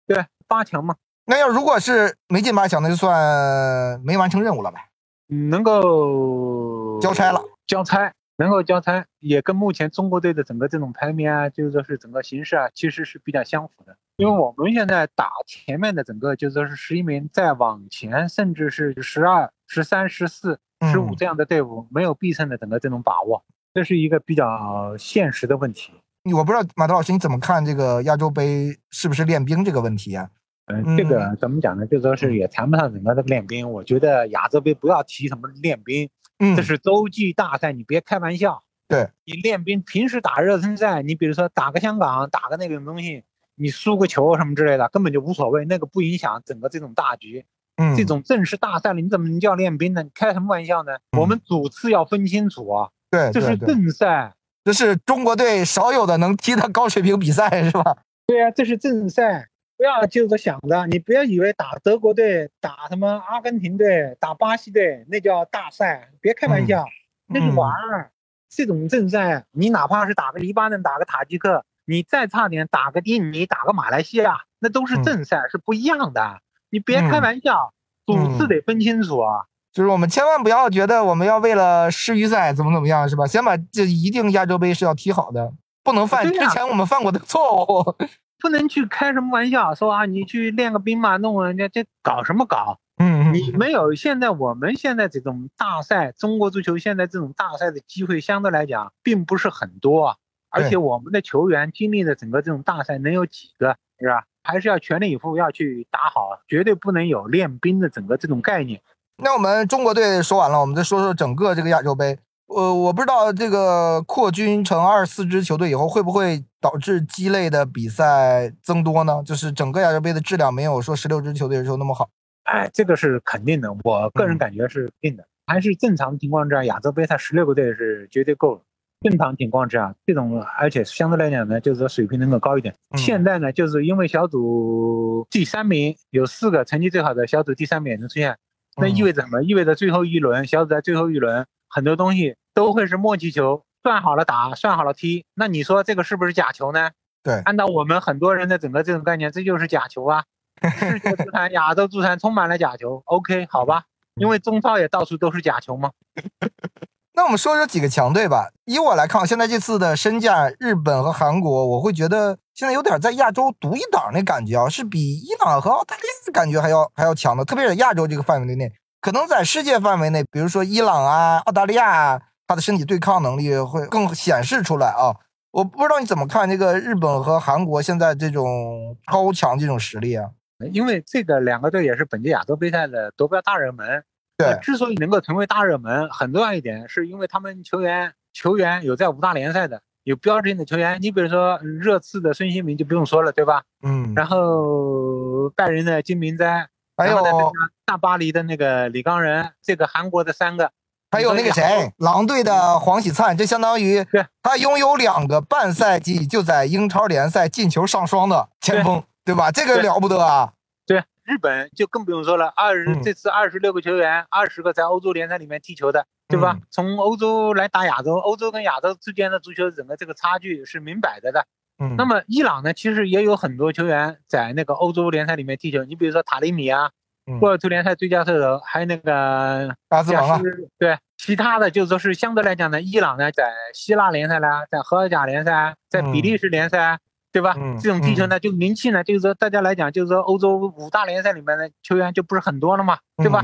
对，八强嘛。那要如果是没进八强，那就算没完成任务了呗。能够交差了，交差能够交差，也跟目前中国队的整个这种排名啊，就是说是整个形势啊，其实是比较相符的。因为我们现在打前面的整个，就是说是十一名再往前，甚至是十二、十三、十四、十五这样的队伍，没有必胜的整个这种把握，这是一个比较现实的问题。我不知道马德老师你怎么看这个亚洲杯是不是练兵这个问题啊？嗯，这个怎么讲呢？就说是也谈不上整个的练兵。我觉得亚洲杯不要提什么练兵，嗯，这是洲际大赛，你别开玩笑。对，你练兵，平时打热身赛，你比如说打个香港，打个那种东西，你输个球什么之类的，根本就无所谓，那个不影响整个这种大局。嗯，这种正式大赛了，你怎么能叫练兵呢？你开什么玩笑呢？我们主次要分清楚啊。对，这是正赛，这是中国队少有的能踢的高水平比赛，是吧？对呀，这是正赛。不要就是想着，你不要以为打德国队、打什么阿根廷队、打巴西队那叫大赛，别开玩笑，那是玩儿。这种正赛，你哪怕是打个黎巴嫩、打个塔吉克，你再差点打个印尼、打个马来西亚，那都是正赛，是不一样的。你别开玩笑，主次得分清楚啊。就是我们千万不要觉得我们要为了世预赛怎么怎么样，是吧？先把这一定亚洲杯是要踢好的，不能犯之前我们犯过的错误。不能去开什么玩笑，说啊，你去练个兵嘛，弄人家这搞什么搞？嗯，你没有现在我们现在这种大赛，中国足球现在这种大赛的机会相对来讲并不是很多啊，而且我们的球员经历的整个这种大赛能有几个，是吧？还是要全力以赴要去打好，绝对不能有练兵的整个这种概念。那我们中国队说完了，我们再说说整个这个亚洲杯。呃，我不知道这个扩军成二十四支球队以后会不会导致鸡肋的比赛增多呢？就是整个亚洲杯的质量没有说十六支球队的时候那么好。哎，这个是肯定的，我个人感觉是定的。还是正常情况之下，亚洲杯赛十六个队是绝对够了。正常情况之下，这种而且相对来讲呢，就是说水平能够高一点。现在呢，就是因为小组第三名有四个成绩最好的小组第三名也能出现，那意味着什么？意味着最后一轮小组在最后一轮。很多东西都会是默契球，算好了打，算好了踢。那你说这个是不是假球呢？对，按照我们很多人的整个这种概念，这就是假球啊。世界足坛、亚洲足坛充满了假球。OK，好吧，因为中超也到处都是假球嘛。那我们说说几个强队吧。以我来看，现在这次的身价，日本和韩国，我会觉得现在有点在亚洲独一档那感觉啊，是比伊朗和澳大利亚感觉还要还要强的，特别是亚洲这个范围内。可能在世界范围内，比如说伊朗啊、澳大利亚啊，他的身体对抗能力会更显示出来啊。我不知道你怎么看这个日本和韩国现在这种超强这种实力啊？因为这个两个队也是本届亚洲杯赛的夺标大热门。对，之所以能够成为大热门，很重要一点是因为他们球员球员有在五大联赛的，有标志性的球员。你比如说热刺的孙兴民就不用说了，对吧？嗯。然后拜仁的金明哉。还有大巴黎的那个李刚仁，这个韩国的三个，还有那个谁，狼队的黄喜灿，这相当于他拥有两个半赛季就在英超联赛进球上双的前锋，对吧？这个了不得啊！对，日本就更不用说了，二十这次二十六个球员，二十个在欧洲联赛里面踢球的，对吧？从欧洲来打亚洲，欧洲跟亚洲之间的足球整个这个差距是明摆着的。嗯，那么伊朗呢，其实也有很多球员在那个欧洲联赛里面踢球。你比如说塔里米啊，波尔图联赛最佳射手，还有那个阿兹蒙啊，对，其他的就是说是相对来讲呢，伊朗呢在希腊联赛啦，在荷甲联赛，在比利时联赛，对吧？这种踢球呢，就名气呢，就是说大家来讲，就是说欧洲五大联赛里面的球员就不是很多了嘛，对吧？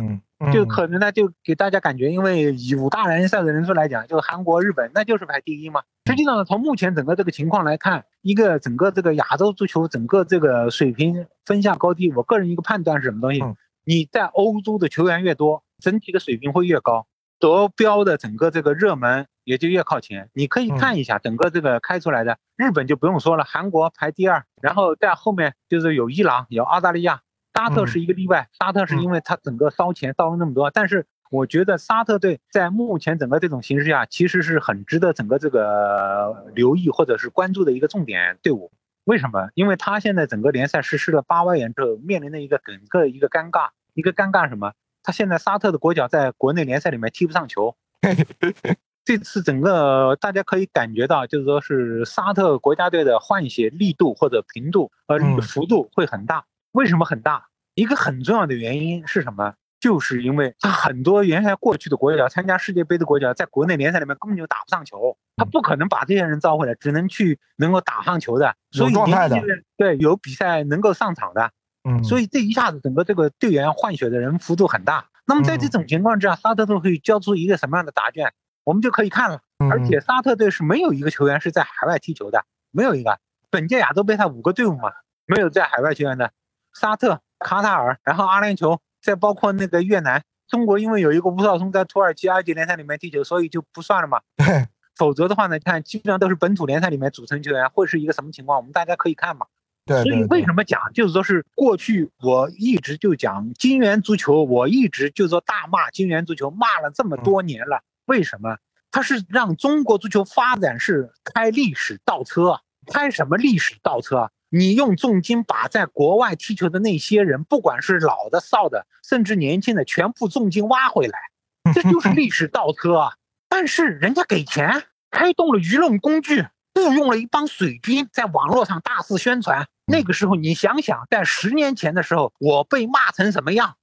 就可能呢，就给大家感觉，因为以五大联赛的人数来讲，就韩国、日本那就是排第一嘛。实际上呢，从目前整个这个情况来看，一个整个这个亚洲足球整个这个水平分下高低，我个人一个判断是什么东西？你在欧洲的球员越多，整体的水平会越高，夺标的整个这个热门也就越靠前。你可以看一下整个这个开出来的，日本就不用说了，韩国排第二，然后在后面就是有伊朗、有澳大利亚。沙特是一个例外，沙特是因为他整个烧钱烧了那么多，但是我觉得沙特队在目前整个这种形势下，其实是很值得整个这个留意或者是关注的一个重点队伍。为什么？因为他现在整个联赛实施了八外援之后，面临的一个整个一个尴尬，一个尴尬什么？他现在沙特的国脚在国内联赛里面踢不上球。这次整个大家可以感觉到，就是说是沙特国家队的换血力度或者频度呃幅度会很大。为什么很大？一个很重要的原因是什么？就是因为他很多原来过去的国脚参加世界杯的国脚，在国内联赛里面根本就打不上球，他不可能把这些人招回来，只能去能够打上球的，所以年轻人对有比赛能够上场的，嗯，所以这一下子整个这个队员换血的人幅度很大。那么在这种情况之下，沙特队会交出一个什么样的答卷，我们就可以看了。而且沙特队是没有一个球员是在海外踢球的，没有一个。本届亚洲杯他五个队伍嘛，没有在海外球员的，沙特、卡塔尔，然后阿联酋。再包括那个越南，中国因为有一个吴少松在土耳其二级联赛里面踢球，所以就不算了嘛。对否则的话呢，看基本上都是本土联赛里面组成球员，会是一个什么情况？我们大家可以看嘛。对。所以为什么讲，就是说是过去我一直就讲金元足球，我一直就说大骂金元足球，骂了这么多年了。为什么？它是让中国足球发展是开历史倒车，开什么历史倒车？你用重金把在国外踢球的那些人，不管是老的、少的，甚至年轻的，全部重金挖回来，这就是历史倒车啊！但是人家给钱，开动了舆论工具，雇佣了一帮水军，在网络上大肆宣传。那个时候，你想想，在十年前的时候，我被骂成什么样？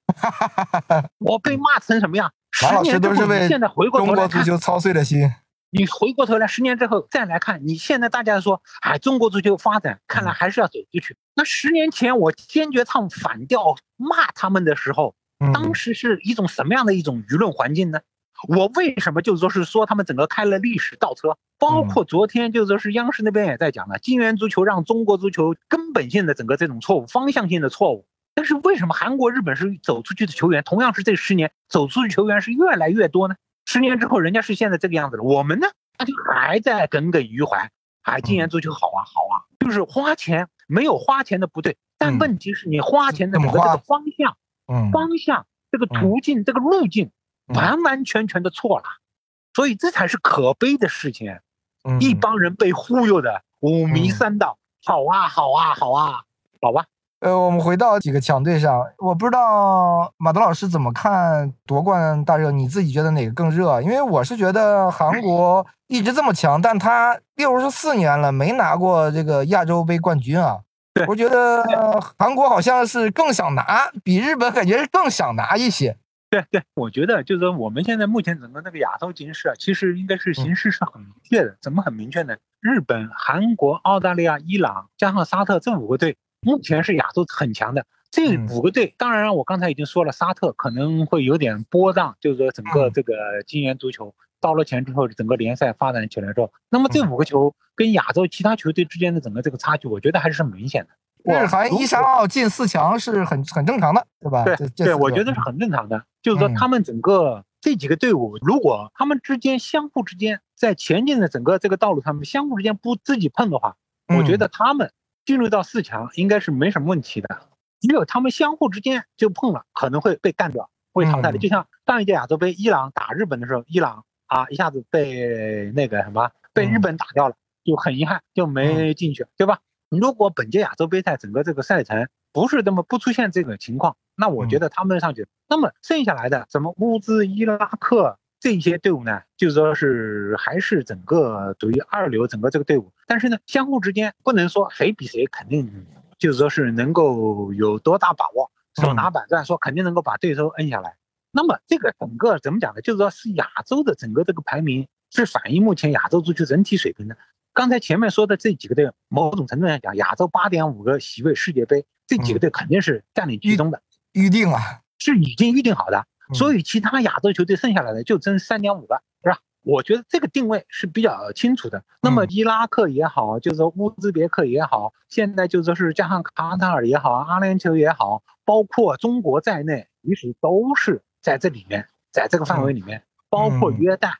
我被骂成什么样？十年之后，现在回过头来中国足球操碎了心。你回过头来，十年之后再来看，你现在大家说，哎，中国足球发展看来还是要走出去。那十年前我坚决唱反调骂他们的时候，当时是一种什么样的一种舆论环境呢？我为什么就是说是说他们整个开了历史倒车？包括昨天就是说是央视那边也在讲了，金元足球让中国足球根本性的整个这种错误、方向性的错误。但是为什么韩国、日本是走出去的球员，同样是这十年走出去球员是越来越多呢？十年之后，人家是现在这个样子了，我们呢，那就还在耿耿于怀。哎，今年足球好啊，好啊，就是花钱，没有花钱的不对，但问题是你花钱的这个方向，嗯，方向这个途径这个路径，完完全全的错了，所以这才是可悲的事情。一帮人被忽悠的五迷三道，好啊，好啊，好啊，好吧。呃，我们回到几个强队上，我不知道马德老师怎么看夺冠大热，你自己觉得哪个更热？因为我是觉得韩国一直这么强，但他六十四年了没拿过这个亚洲杯冠军啊。我觉得韩国好像是更想拿，比日本感觉是更想拿一些。对对，我觉得就是说我们现在目前整个那个亚洲形势啊，其实应该是形势是很明确的。怎么很明确呢？日本、韩国、澳大利亚、伊朗加上沙特这五个队。目前是亚洲很强的这五个队，当然我刚才已经说了，沙特可能会有点波荡，就是说整个这个金元足球到了钱之后，整个联赛发展起来之后，那么这五个球跟亚洲其他球队之间的整个这个差距，我觉得还是很明显的。日韩一三二进四强是很很正常的，对吧？对对，我觉得是很正常的。就是说他们整个这几个队伍，如果他们之间相互之间在前进的整个这个道路上面相互之间不自己碰的话，我觉得他们。进入到四强应该是没什么问题的，只有他们相互之间就碰了，可能会被干掉，会淘汰的。就像上一届亚洲杯，伊朗打日本的时候，伊朗啊一下子被那个什么被日本打掉了，就很遗憾就没进去，对吧？如果本届亚洲杯赛整个这个赛程不是这么不出现这种情况，那我觉得他们上去，那么剩下来的什么乌兹、伊拉克。这些队伍呢，就是说是还是整个属于二流，整个这个队伍，但是呢，相互之间不能说谁比谁肯定，就是说是能够有多大把握，手拿板砖说肯定能够把对手摁下来。那么这个整个怎么讲呢？就是说是亚洲的整个这个排名是反映目前亚洲足球整体水平的。刚才前面说的这几个队，某种程度上讲，亚洲八点五个席位世界杯，这几个队肯定是占领其中的，预定了，是已经预定好的。所以其他亚洲球队剩下来的就争三点五个，是吧？我觉得这个定位是比较清楚的。那么伊拉克也好，就是说乌兹别克也好，现在就说是加上卡塔尔也好，阿联酋也好，包括中国在内，其实都是在这里面，在这个范围里面，包括约旦。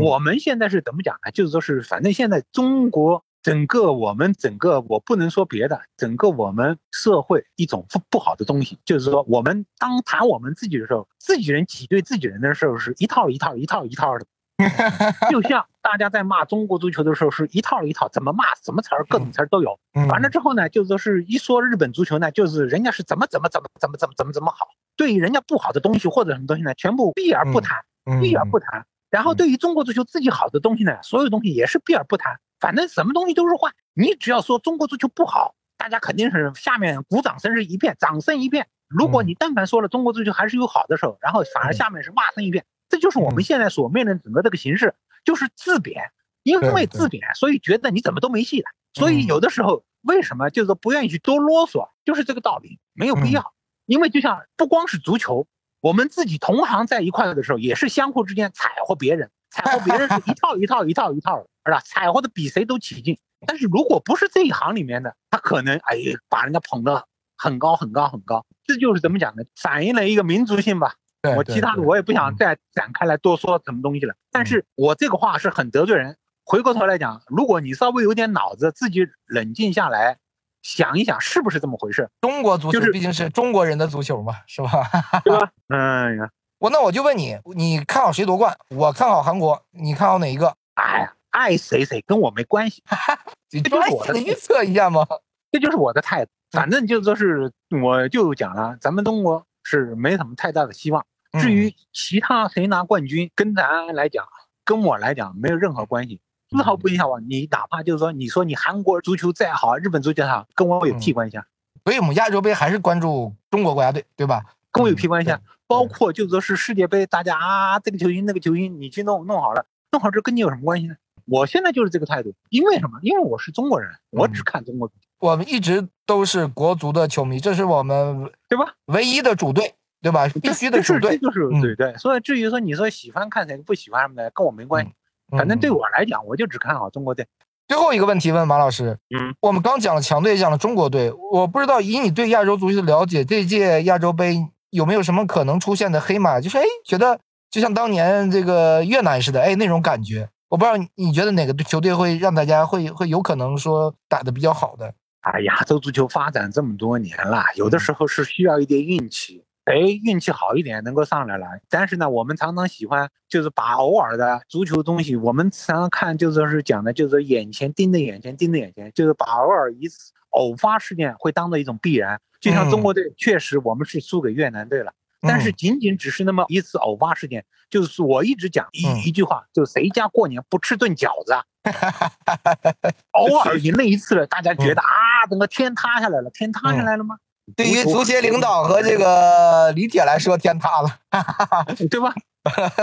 我们现在是怎么讲呢？就是说是反正现在中国。整个我们整个我不能说别的，整个我们社会一种不不好的东西，就是说我们当谈我们自己的时候，自己人挤兑自己人的时候是一套一套一套一套的，就像大家在骂中国足球的时候是一套一套，怎么骂什么词儿，各种词儿都有。嗯。完了之后呢，就说是一说日本足球呢，就是人家是怎么怎么怎么怎么怎么怎么怎么好，对于人家不好的东西或者什么东西呢，全部避而不谈，嗯避而不谈。然后对于中国足球自己好的东西呢，所有东西也是避而不谈，反正什么东西都是坏。你只要说中国足球不好，大家肯定是下面鼓掌声是一片，掌声一片。如果你但凡说了中国足球还是有好的时候，然后反而下面是骂声一片，这就是我们现在所面临整个这个形势，就是自贬。因为自贬，所以觉得你怎么都没戏了。所以嗯有的时候为什么就是说不愿意去多啰嗦，就是这个道理，没有必要。因为就像不光是足球，我们自己同行在一块的时候，也是相互之间踩和别人，踩和别人是一套一套一套一套的，是吧？踩和的比谁都起劲。但是如果不是这一行里面的，他可能哎呀把人家捧得很高很高很高，这就是怎么讲呢？反映了一个民族性吧。我其他的我也不想嗯再展开来多说什么东西了。但是我这个话是很得罪人。回过头来讲，如果你稍微有点脑子，自己冷静下来想一想，是不是这么回事，中国足球就是毕竟是中国人的足球嘛，是吧？对吧？哎呀，我那我就问你，你看好谁夺冠？我看好韩国，你看好哪一个？哎呀，爱谁谁跟我没关系，你这就是我的预测一下吗？这就是我的态度。反正就说是，我就讲了，咱们中国是没什么太大的希望。至于其他谁拿冠军，跟咱来讲，跟我来讲没有任何关系，丝毫不影响我。你哪怕就是说，你说你韩国足球再好，日本足球再好，跟我有屁关系啊？所以我们亚洲杯还是关注中国国家队，对吧？跟我有屁关系啊？包括就说是世界杯，大家啊，这个球星那个球星，你去弄弄好了，弄好这跟你有什么关系呢？我现在就是这个态度，因为什么？因为我是中国人，我只看中国足球，我们一直都是国足的球迷，这是我们对吧？唯一的主队，对吧？必须的主队。就是嗯对对。所以至于说你说喜欢看谁不喜欢什么的，跟我没关系。反正对嗯我来讲，我就只看好中国队。最后一个问题问马老师，嗯，我们刚讲了强队，讲了中国队，我不知道以你对亚洲足球的了解，这届亚洲杯有没有什么可能出现的黑马？就是哎，觉得就像当年这个越南似的，哎那种感觉。我不知道你你觉得哪个球队会让大家会会有可能说打得比较好的？啊，亚洲足球发展这么多年了，有的时候是需要一点运气。哎，运气好一点能够上来了，但是呢，我们常常喜欢就是把偶尔的足球东西，我们常常看就是说是讲的，就是说眼前盯着眼前盯着眼前，就是把偶尔一次偶发事件会当做一种必然。就像中国队，确实我们是输给越南队了，但是嗯仅仅只是那么一次偶发事件，就是我一直讲一、嗯一句话，就是谁家过年不吃顿饺子啊？偶尔赢了一次了，大家觉得啊，整个天塌下来了，天塌下来了吗？对于足协领导和这个李铁来说，天塌了。对吧？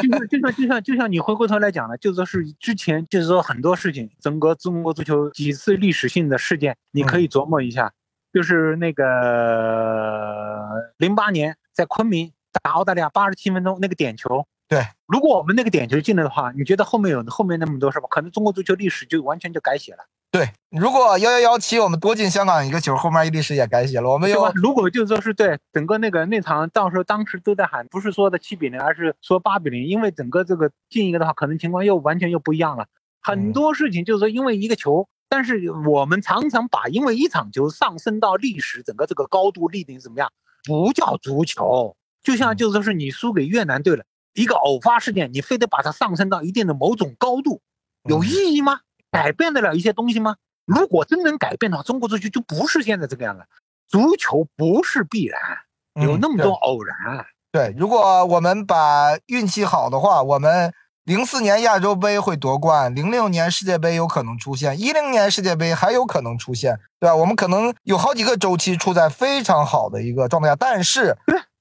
就像就像就像就像你回过头来讲了，就说是之前就是说很多事情，整个中国足球几次历史性的事件，你可以琢磨一下，就是那个零八年在昆明打澳大利亚八十七分钟那个点球。对，如果我们那个点球进了的话，你觉得后面有后面那么多是吧？可能中国足球历史就完全就改写了，对，如果幺幺幺七我们多进香港一个球，后面历史也改写了。我们有？如果就说是对整个那个那场，到时候当时都在喊，不是说的七比零，而是说八比零，因为整个这个进一个的话，可能情况又完全又不一样了。很嗯多事情就是说因为一个球，但是我们常常把因为一场球上升到历史整个这个高度立定怎么样，不叫足球，就像就说是你输给越南队了，一个偶发事件，你非得把它上升到一定的某种高度，有意义吗？改变得了一些东西吗？如果真能改变的话，中国足球就不是现在这个样子。足球不是必然，有嗯那么多偶然。对对，如果我们把运气好的话，我们零四年亚洲杯会夺冠，零六年世界杯有可能出现，一零年世界杯还有可能出现，对吧？我们可能有好几个周期处在非常好的一个状态下，但是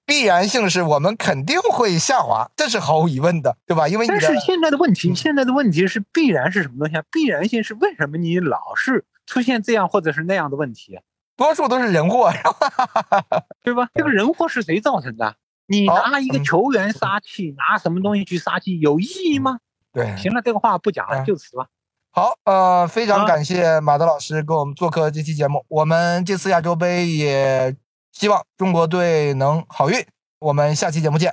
必然性是我们肯定会下滑，这是毫无疑问的，对吧？因为你的但是现在的问题，嗯现在的问题是必然是什么东西啊？必然性是为什么你老是出现这样或者是那样的问题，多数都是人祸，对吧？这个人祸是谁造成的？你拿一个嗯球员杀气，拿什么东西去杀气，有意义吗？对，行了，这个话不讲了，嗯就此吧。好，呃，非常啊感谢马德老师给我们做客这期节目。我们这次亚洲杯也希望中国队能好运。我们下期节目见。